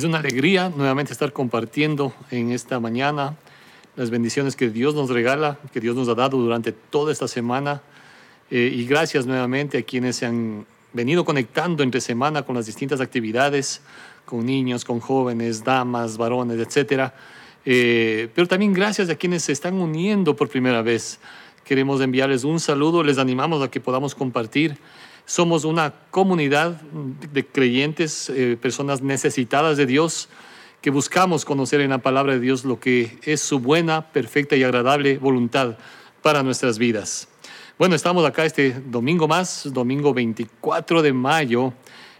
Es una alegría nuevamente estar compartiendo en esta mañana las bendiciones que Dios nos regala, que Dios nos ha dado durante toda esta semana. Eh, y gracias nuevamente a quienes se han venido conectando entre semana con las distintas actividades, con niños, con jóvenes, damas, varones, etc. Eh, pero también gracias a quienes se están uniendo por primera vez. Queremos enviarles un saludo, les animamos a que podamos compartir somos una comunidad de creyentes, eh, personas necesitadas de Dios, que buscamos conocer en la palabra de Dios lo que es su buena, perfecta y agradable voluntad para nuestras vidas. Bueno, estamos acá este domingo más, domingo 24 de mayo,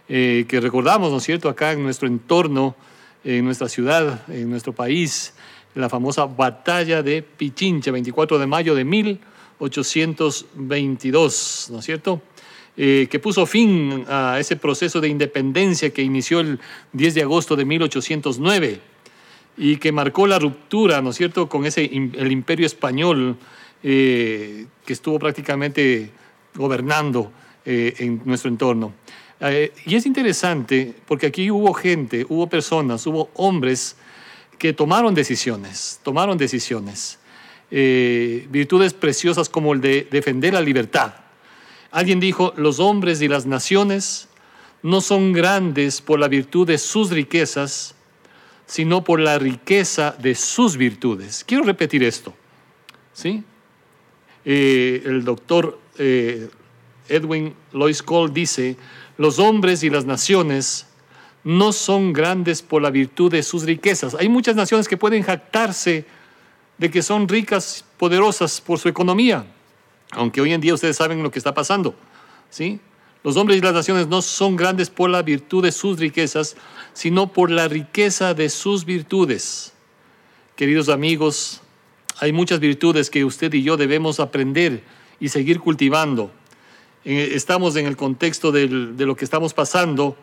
eh, que recordamos, ¿no es cierto?, acá en nuestro entorno, en nuestra ciudad, en nuestro país, la famosa batalla de Pichincha, 24 de mayo de 1822, ¿no es cierto? Eh, que puso fin a ese proceso de independencia que inició el 10 de agosto de 1809 y que marcó la ruptura, ¿no es cierto?, con ese, el imperio español eh, que estuvo prácticamente gobernando eh, en nuestro entorno. y es interesante porque aquí hubo gente, hubo personas, hubo hombres que tomaron decisiones, tomaron decisiones, virtudes preciosas como el de defender la libertad, Alguien dijo, los hombres y las naciones no son grandes por la virtud de sus riquezas, sino por la riqueza de sus virtudes. Quiero repetir esto. ¿sí? Eh, el doctor eh, Edwin Lois Cole dice, los hombres y las naciones no son grandes por la virtud de sus riquezas. Hay muchas naciones que pueden jactarse de que son ricas, poderosas por su economía aunque hoy en día ustedes saben lo que está pasando, ¿sí? Los hombres y las naciones no son grandes por la virtud de sus riquezas, sino por la riqueza de sus virtudes. Queridos amigos, hay muchas virtudes que usted y yo debemos aprender y seguir cultivando. Estamos en el contexto de lo que estamos pasando,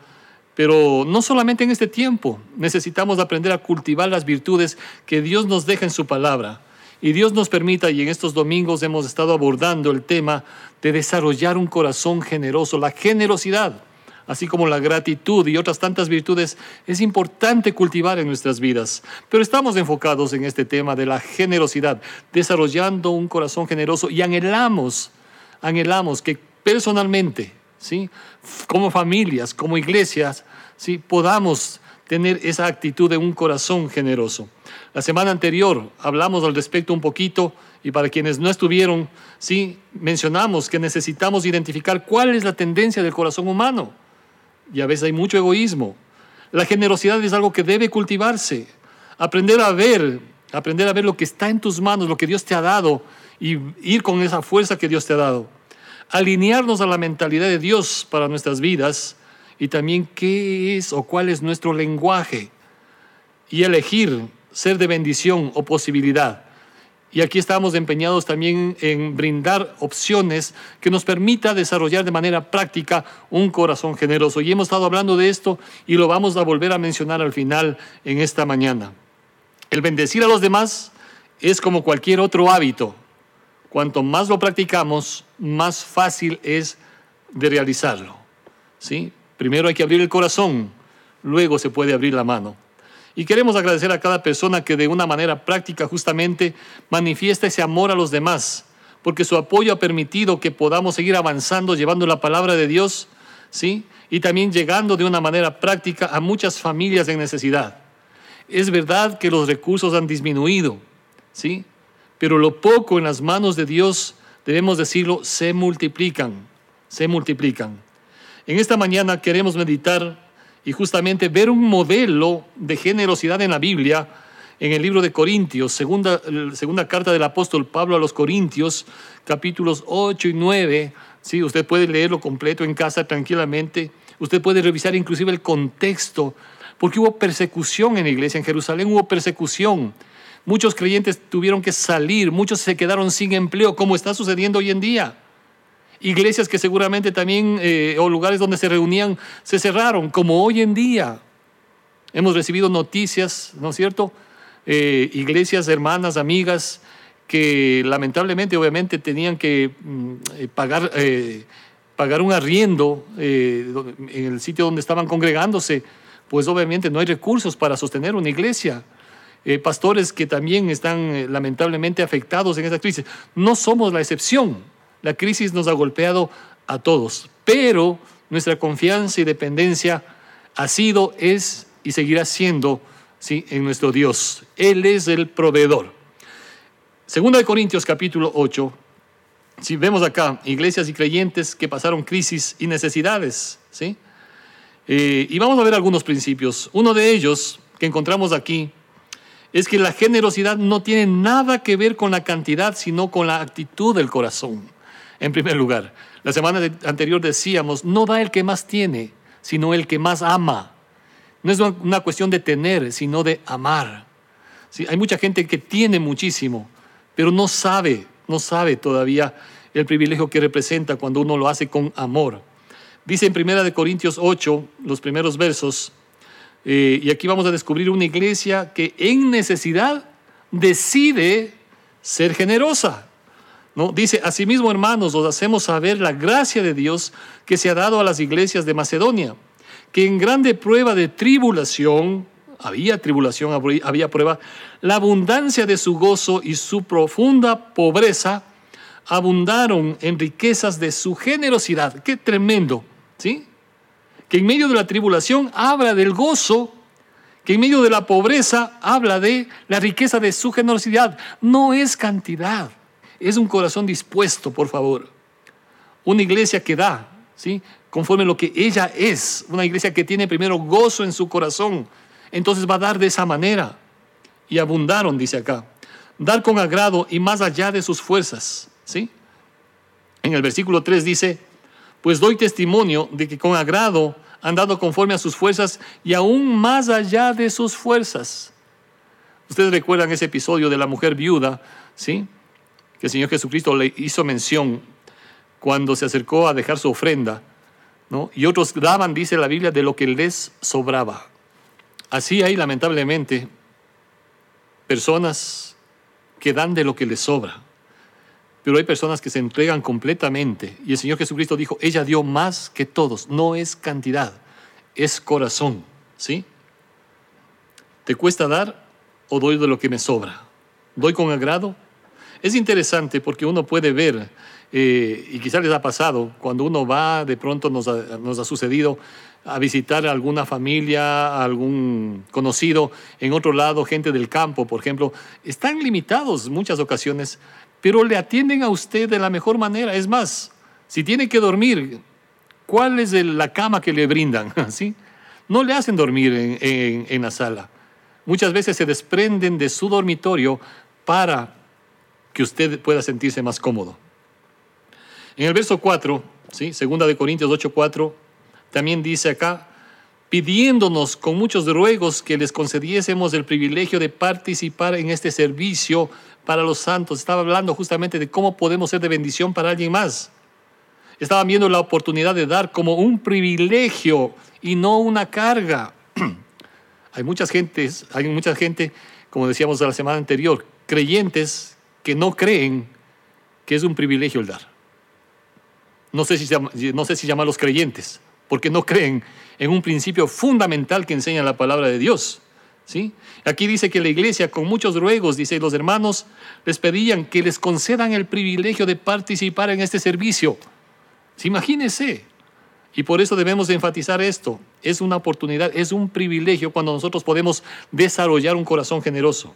pero no solamente en este tiempo, necesitamos aprender a cultivar las virtudes que Dios nos deja en su palabra. Y Dios nos permita, y en estos domingos hemos estado abordando el tema de desarrollar un corazón generoso, la generosidad, así como la gratitud y otras tantas virtudes, es importante cultivar en nuestras vidas. Pero estamos enfocados en este tema de la generosidad, desarrollando un corazón generoso y anhelamos, anhelamos que personalmente, ¿sí? como familias, como iglesias, ¿sí? podamos tener esa actitud de un corazón generoso. La semana anterior hablamos al respecto un poquito y para quienes no estuvieron, sí, mencionamos que necesitamos identificar cuál es la tendencia del corazón humano. Y a veces hay mucho egoísmo. La generosidad es algo que debe cultivarse. Aprender a ver, aprender a ver lo que está en tus manos, lo que Dios te ha dado y ir con esa fuerza que Dios te ha dado. Alinearnos a la mentalidad de Dios para nuestras vidas y también qué es o cuál es nuestro lenguaje y elegir ser de bendición o posibilidad. Y aquí estamos empeñados también en brindar opciones que nos permita desarrollar de manera práctica un corazón generoso. Y hemos estado hablando de esto y lo vamos a volver a mencionar al final en esta mañana. El bendecir a los demás es como cualquier otro hábito. Cuanto más lo practicamos, más fácil es de realizarlo. ¿Sí? Primero hay que abrir el corazón, luego se puede abrir la mano. Y queremos agradecer a cada persona que de una manera práctica justamente manifiesta ese amor a los demás, porque su apoyo ha permitido que podamos seguir avanzando llevando la palabra de Dios, ¿sí? Y también llegando de una manera práctica a muchas familias en necesidad. Es verdad que los recursos han disminuido, ¿sí? Pero lo poco en las manos de Dios, debemos decirlo, se multiplican, se multiplican. En esta mañana queremos meditar y justamente ver un modelo de generosidad en la Biblia, en el libro de Corintios, segunda, segunda carta del apóstol Pablo a los Corintios, capítulos 8 y 9. Sí, usted puede leerlo completo en casa tranquilamente. Usted puede revisar inclusive el contexto, porque hubo persecución en la iglesia. En Jerusalén hubo persecución. Muchos creyentes tuvieron que salir, muchos se quedaron sin empleo, como está sucediendo hoy en día. Iglesias que seguramente también, eh, o lugares donde se reunían, se cerraron, como hoy en día. Hemos recibido noticias, ¿no es cierto? Eh, iglesias, hermanas, amigas, que lamentablemente, obviamente, tenían que mm, eh, pagar, pagar un arriendo en el sitio donde estaban congregándose pues obviamente no hay recursos para sostener una iglesia. Eh, pastores que también están lamentablemente afectados en esta crisis. No somos la excepción. La crisis nos ha golpeado a todos, pero nuestra confianza y dependencia ha sido, es y seguirá siendo en nuestro Dios. Él es el proveedor. Segunda de Corintios capítulo 8, si vemos acá iglesias y creyentes que pasaron crisis y necesidades, ¿sí? Eh, y vamos a ver algunos principios. Uno de ellos que encontramos aquí es que la generosidad no tiene nada que ver con la cantidad, sino con la actitud del corazón. En primer lugar, la semana anterior decíamos, no da el que más tiene, sino el que más ama. No es una cuestión de tener, sino de amar. Hay mucha gente que tiene muchísimo, pero no sabe, no sabe todavía el privilegio que representa cuando uno lo hace con amor. Dice en Primera de Corintios 8, los primeros versos, eh, y aquí vamos a descubrir una iglesia que en necesidad decide ser generosa. Dice, asimismo hermanos, os hacemos saber la gracia de Dios que se ha dado a las iglesias de Macedonia, que en grande prueba de tribulación, había tribulación, había prueba, la abundancia de su gozo y su profunda pobreza abundaron en riquezas de su generosidad. Qué tremendo, ¿sí? que en medio de la tribulación habla del gozo, que en medio de la pobreza habla de la riqueza de su generosidad. No es cantidad, es un corazón dispuesto, por favor. Una iglesia que da, ¿sí? conforme lo que ella es, una iglesia que tiene primero gozo en su corazón, entonces va a dar de esa manera. Y abundaron, dice acá. Dar con agrado y más allá de sus fuerzas. ¿sí? En el versículo 3 dice, pues doy testimonio de que con agrado han dado conforme a sus fuerzas y aún más allá de sus fuerzas. Ustedes recuerdan ese episodio de la mujer viuda, ¿sí? Que el Señor Jesucristo le hizo mención cuando se acercó a dejar su ofrenda, ¿no? Y otros daban, dice la Biblia, de lo que les sobraba. Así hay lamentablemente personas que dan de lo que les sobra. Pero hay personas que se entregan completamente. Y el Señor Jesucristo dijo, ella dio más que todos. No es cantidad, es corazón. ¿Sí? ¿Te cuesta dar o doy de lo que me sobra? ¿Doy con agrado? Es interesante porque uno puede ver, eh, y quizás les ha pasado, cuando uno va, de pronto nos ha, nos ha sucedido a visitar alguna familia, algún conocido en otro lado, gente del campo, por ejemplo, están limitados muchas ocasiones pero le atienden a usted de la mejor manera. Es más, si tiene que dormir, ¿cuál es la cama que le brindan? ¿Sí? No le hacen dormir en, la sala. Muchas veces se desprenden de su dormitorio para que usted pueda sentirse más cómodo. En el verso 4, ¿sí? segunda de Corintios 8, 4, también dice acá, pidiéndonos con muchos ruegos que les concediésemos el privilegio de participar en este servicio para los santos. Estaba hablando justamente de cómo podemos ser de bendición para alguien más. Estaban viendo la oportunidad de dar como un privilegio y no una carga. hay muchas gentes, hay mucha gente, como decíamos la semana anterior, creyentes que no creen que es un privilegio el dar. No sé si, no sé si creyentes, porque no creen en un principio fundamental que enseña la palabra de Dios. ¿sí? Aquí dice que la iglesia, con muchos ruegos, dice, los hermanos les pedían que les concedan el privilegio de participar en este servicio. ¿Sí? Imagínense. Y por eso debemos enfatizar esto. Es una oportunidad, es un privilegio cuando nosotros podemos desarrollar un corazón generoso.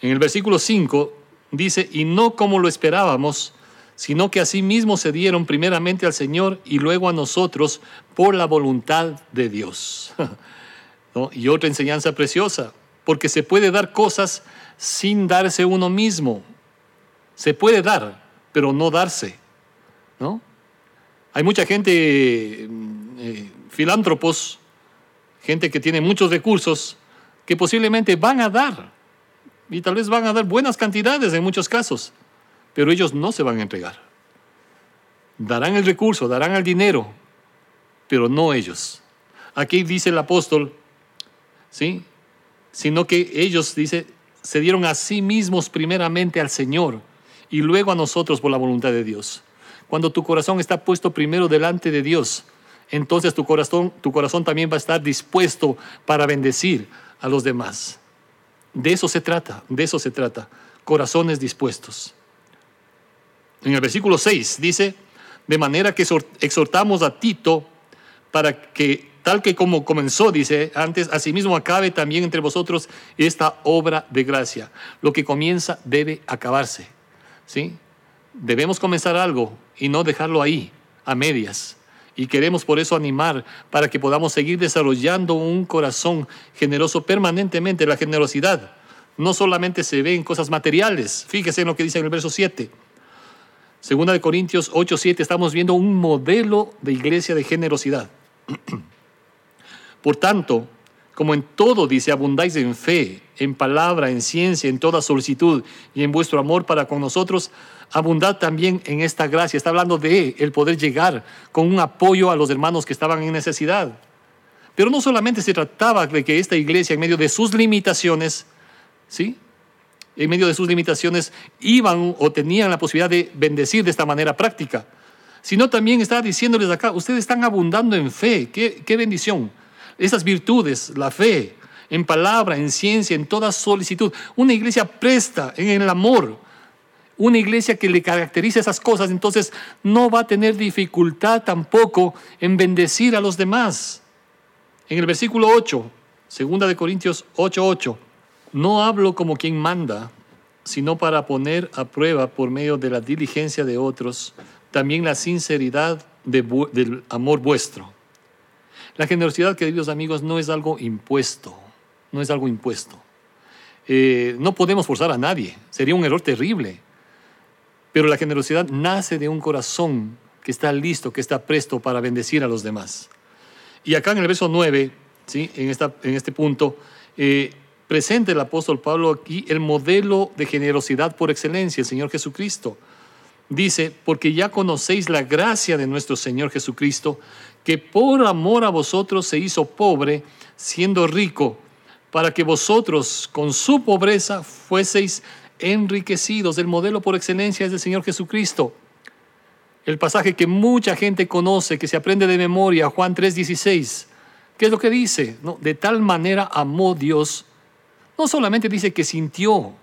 En el versículo 5 dice, y no como lo esperábamos, sino que asimismo se dieron primeramente al Señor y luego a nosotros por la voluntad de Dios. Y otra enseñanza preciosa, porque se puede dar cosas sin darse uno mismo. Se puede dar, pero no darse. ¿no? Hay mucha gente, mm, eh, filántropos, gente que tiene muchos recursos, que posiblemente van a dar, y tal vez van a dar buenas cantidades en muchos casos, pero ellos no se van a entregar. Darán el recurso, darán el dinero, pero no ellos. Aquí dice el apóstol, ¿sí? Sino que ellos, dice, se dieron a sí mismos primeramente al Señor y luego a nosotros por la voluntad de Dios. Cuando tu corazón está puesto primero delante de Dios, entonces tu corazón, tu corazón también va a estar dispuesto para bendecir a los demás. De eso se trata, de eso se trata, corazones dispuestos. En el versículo 6 dice, de manera que exhortamos a Tito para que, tal que como comenzó, dice antes, asimismo acabe también entre vosotros esta obra de gracia. Lo que comienza debe acabarse. ¿sí? Debemos comenzar algo y no dejarlo ahí, a medias. Y queremos por eso animar para que podamos seguir desarrollando un corazón generoso permanentemente. La generosidad no solamente se ve en cosas materiales. Fíjese en lo que dice en el verso 7 Segunda de Corintios 8, 7, estamos viendo un modelo de iglesia de generosidad. Por tanto, como en todo dice, abundáis en fe, en palabra, en ciencia, en toda solicitud y en vuestro amor para con nosotros, abundad también en esta gracia. Está hablando de el poder llegar con un apoyo a los hermanos que estaban en necesidad. Pero no solamente se trataba de que esta iglesia, en medio de sus limitaciones, ¿sí? en medio de sus limitaciones, iban o tenían la posibilidad de bendecir de esta manera práctica, sino también está diciéndoles acá, ustedes están abundando en fe, qué, qué bendición. Esas virtudes, la fe, en palabra, en ciencia, en toda solicitud. Una iglesia presta en el amor, una iglesia que le caracteriza esas cosas, entonces no va a tener dificultad tampoco en bendecir a los demás. En el versículo 8, segunda de Corintios 8:8. 8, no hablo como quien manda, sino para poner a prueba por medio de la diligencia de otros también la sinceridad del amor vuestro. La generosidad, queridos amigos, no es algo impuesto, no es algo impuesto. Eh, no podemos forzar a nadie, sería un error terrible. Pero la generosidad nace de un corazón que está listo, que está presto para bendecir a los demás. Y acá en el verso 9, ¿sí? en, esta, en este punto, eh, presente el apóstol Pablo aquí el modelo de generosidad por excelencia, el Señor Jesucristo. Dice, porque ya conocéis la gracia de nuestro Señor Jesucristo, que por amor a vosotros se hizo pobre, siendo rico, para que vosotros con su pobreza fueseis enriquecidos. El modelo por excelencia es el Señor Jesucristo. El pasaje que mucha gente conoce, que se aprende de memoria, Juan 3:16. ¿Qué es lo que dice? De tal manera amó Dios no solamente dice que sintió,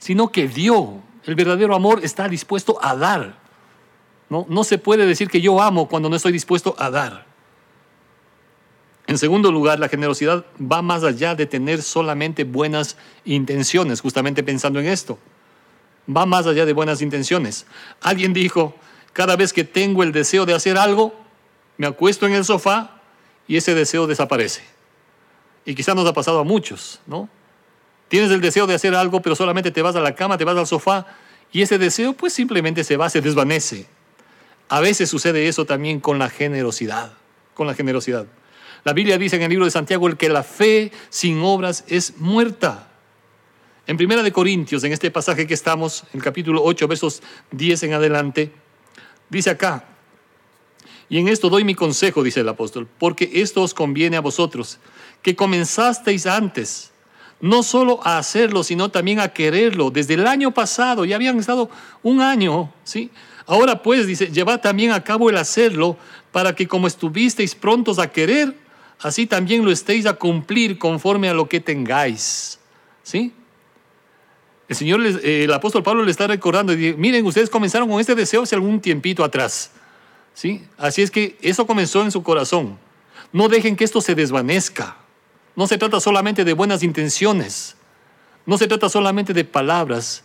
sino que dio. El verdadero amor está dispuesto a dar. No, no se puede decir que yo amo cuando no estoy dispuesto a dar. En segundo lugar, la generosidad va más allá de tener solamente buenas intenciones, justamente pensando en esto. Va más allá de buenas intenciones. Alguien dijo, cada vez que tengo el deseo de hacer algo, me acuesto en el sofá y ese deseo desaparece. Y quizá nos ha pasado a muchos, ¿no? Tienes el deseo de hacer algo, pero solamente te vas a la cama, te vas al sofá y ese deseo pues simplemente se va, se desvanece. A veces sucede eso también con la generosidad, con la generosidad. La Biblia dice en el libro de Santiago el que la fe sin obras es muerta. En Primera de Corintios, en este pasaje que estamos, en el capítulo 8, versos 10 en adelante, dice acá, y en esto doy mi consejo, dice el apóstol, porque esto os conviene a vosotros, que comenzasteis antes no solo a hacerlo, sino también a quererlo. Desde el año pasado, ya habían estado un año, ¿sí? Ahora pues, dice, llevad también a cabo el hacerlo, para que como estuvisteis prontos a querer, así también lo estéis a cumplir conforme a lo que tengáis. ¿Sí? El Señor, eh, el apóstol Pablo le está recordando, y dice, miren, ustedes comenzaron con este deseo hace algún tiempito atrás. ¿Sí? Así es que eso comenzó en su corazón. No dejen que esto se desvanezca. No se trata solamente de buenas intenciones, no se trata solamente de palabras,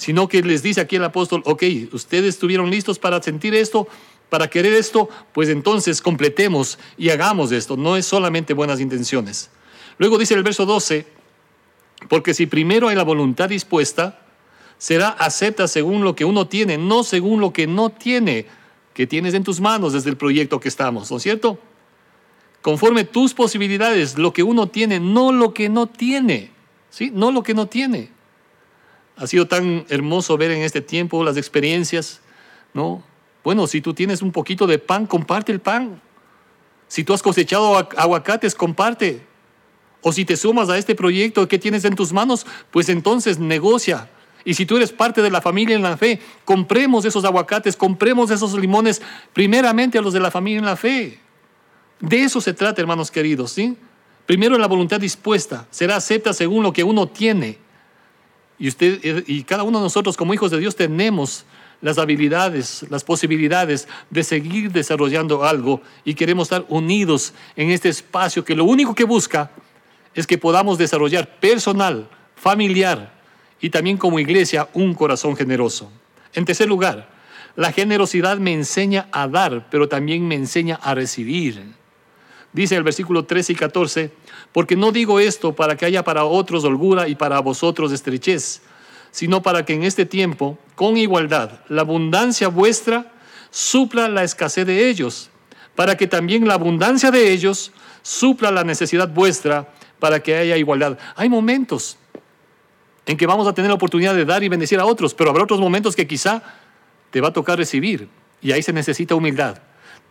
sino que les dice aquí el apóstol, ok, ustedes estuvieron listos para sentir esto, para querer esto, pues entonces completemos y hagamos esto. No es solamente buenas intenciones. Luego dice el verso 12, porque si primero hay la voluntad dispuesta, será acepta según lo que uno tiene, no según lo que no tiene, que tienes en tus manos desde el proyecto que estamos, ¿no es cierto? conforme tus posibilidades, lo que uno tiene, no lo que no tiene, ¿sí? No lo que no tiene. Ha sido tan hermoso ver en este tiempo las experiencias, ¿no? Bueno, si tú tienes un poquito de pan, comparte el pan. Si tú has cosechado aguacates, comparte. O si te sumas a este proyecto que tienes en tus manos, pues entonces negocia. Y si tú eres parte de la familia en la fe, compremos esos aguacates, compremos esos limones primeramente a los de la familia en la fe. De eso se trata, hermanos queridos, ¿sí? Primero la voluntad dispuesta, será acepta según lo que uno tiene. Y usted y cada uno de nosotros como hijos de Dios tenemos las habilidades, las posibilidades de seguir desarrollando algo y queremos estar unidos en este espacio que lo único que busca es que podamos desarrollar personal, familiar y también como iglesia un corazón generoso. En tercer lugar, la generosidad me enseña a dar, pero también me enseña a recibir. Dice el versículo 13 y 14, porque no digo esto para que haya para otros holgura y para vosotros estrechez, sino para que en este tiempo, con igualdad, la abundancia vuestra supla la escasez de ellos, para que también la abundancia de ellos supla la necesidad vuestra, para que haya igualdad. Hay momentos en que vamos a tener la oportunidad de dar y bendecir a otros, pero habrá otros momentos que quizá te va a tocar recibir, y ahí se necesita humildad,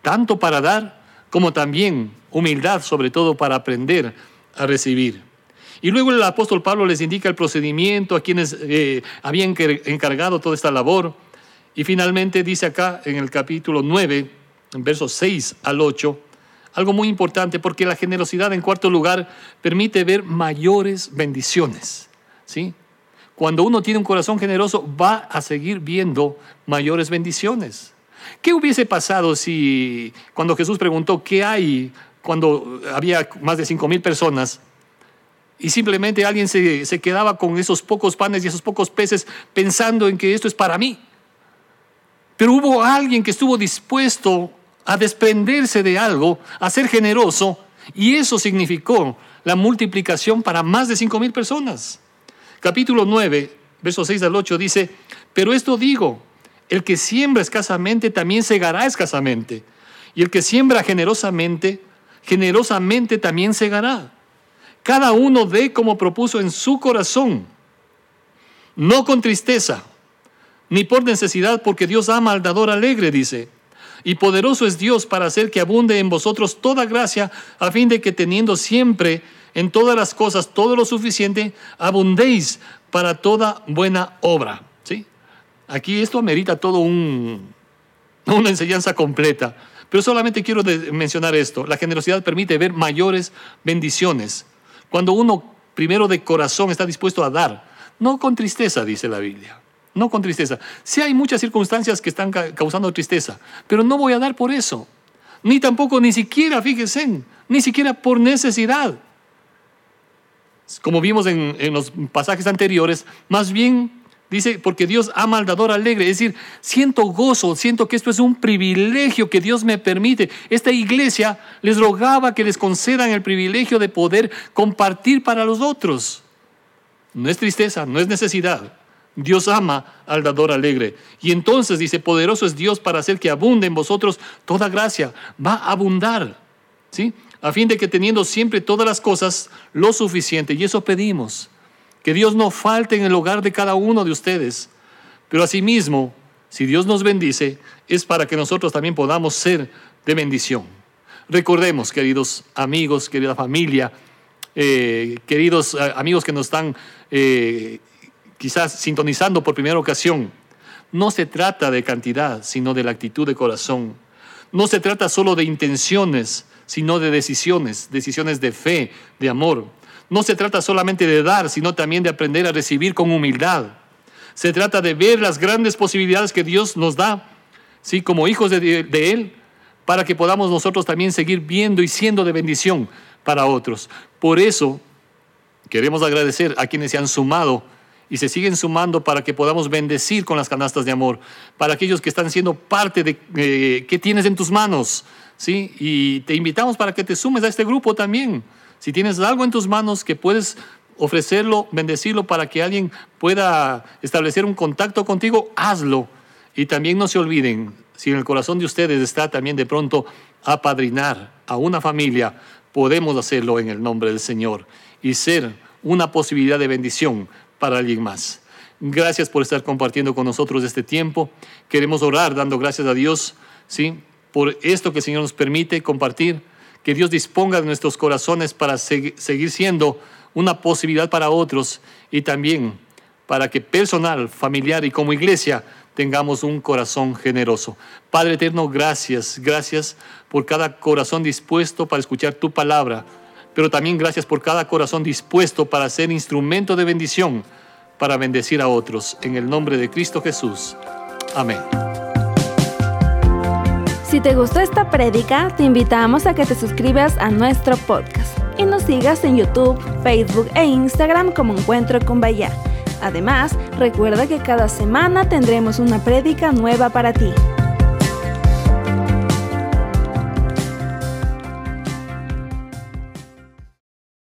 tanto para dar como también humildad, sobre todo para aprender a recibir. Y luego el apóstol Pablo les indica el procedimiento a quienes eh, habían encargado toda esta labor. Y finalmente dice acá en el capítulo 9, en versos 6 al 8, algo muy importante, porque la generosidad, en cuarto lugar, permite ver mayores bendiciones. ¿sí? Cuando uno tiene un corazón generoso, va a seguir viendo mayores bendiciones. ¿Qué hubiese pasado si cuando Jesús preguntó qué hay cuando había más de cinco mil personas y simplemente alguien se, se, quedaba con esos pocos panes y esos pocos peces pensando en que esto es para mí? Pero hubo alguien que estuvo dispuesto a desprenderse de algo, a ser generoso, y eso significó la multiplicación para más de cinco mil personas. Capítulo 9, versos 6 al 8 dice, pero esto digo, el que siembra escasamente también segará escasamente. Y el que siembra generosamente, generosamente también segará. Cada uno dé como propuso en su corazón, no con tristeza, ni por necesidad, porque Dios ama al dador alegre, dice. Y poderoso es Dios para hacer que abunde en vosotros toda gracia, a fin de que teniendo siempre en todas las cosas todo lo suficiente, abundéis para toda buena obra. Aquí esto amerita todo un, una enseñanza completa. Pero solamente quiero mencionar esto. La generosidad permite ver mayores bendiciones. Cuando uno primero de corazón está dispuesto a dar, no con tristeza, dice la Biblia. No con tristeza. Sí hay muchas circunstancias que están causando tristeza, pero no voy a dar por eso. Ni tampoco, ni siquiera, fíjense, ni siquiera por necesidad. Como vimos en, en los pasajes anteriores, más bien Dice, porque Dios ama al dador alegre. Es decir, siento gozo, siento que esto es un privilegio que Dios me permite. Esta iglesia les rogaba que les concedan el privilegio de poder compartir para los otros. No es tristeza, no es necesidad. Dios ama al dador alegre. Y entonces dice, poderoso es Dios para hacer que abunde en vosotros toda gracia. Va a abundar. ¿Sí? A fin de que teniendo siempre todas las cosas lo suficiente. Y eso pedimos que Dios no falte en el hogar de cada uno de ustedes. Pero asimismo, si Dios nos bendice, es para que nosotros también podamos ser de bendición. Recordemos, queridos amigos, querida familia, eh, queridos eh, amigos que nos están eh, quizás sintonizando por primera ocasión, no se trata de cantidad, sino de la actitud de corazón. No se trata solo de intenciones, sino de decisiones, decisiones de fe, de amor. No se trata solamente de dar, sino también de aprender a recibir con humildad. Se trata de ver las grandes posibilidades que Dios nos da, ¿sí? como hijos de, de Él, para que podamos nosotros también seguir viendo y siendo de bendición para otros. Por eso queremos agradecer a quienes se han sumado y se siguen sumando para que podamos bendecir con las canastas de amor, para aquellos que están siendo parte de eh, qué tienes en tus manos, ¿sí? Y te invitamos para que te sumes a este grupo también. Si tienes algo en tus manos que puedes ofrecerlo, bendecirlo para que alguien pueda establecer un contacto contigo, hazlo. Y también no se olviden, si en el corazón de ustedes está también de pronto apadrinar a una familia, podemos hacerlo en el nombre del Señor y ser una posibilidad de bendición para alguien más. Gracias por estar compartiendo con nosotros este tiempo. Queremos orar dando gracias a Dios, ¿sí? Por esto que el Señor nos permite compartir que Dios disponga de nuestros corazones para seguir siendo una posibilidad para otros y también para que personal, familiar y como iglesia tengamos un corazón generoso. Padre eterno, gracias, gracias por cada corazón dispuesto para escuchar tu palabra, pero también gracias por cada corazón dispuesto para ser instrumento de bendición, para bendecir a otros. En el nombre de Cristo Jesús. Amén. Si te gustó esta prédica, te invitamos a que te suscribas a nuestro podcast y nos sigas en YouTube, Facebook e Instagram como Encuentro con Bahía. Además, recuerda que cada semana tendremos una prédica nueva para ti.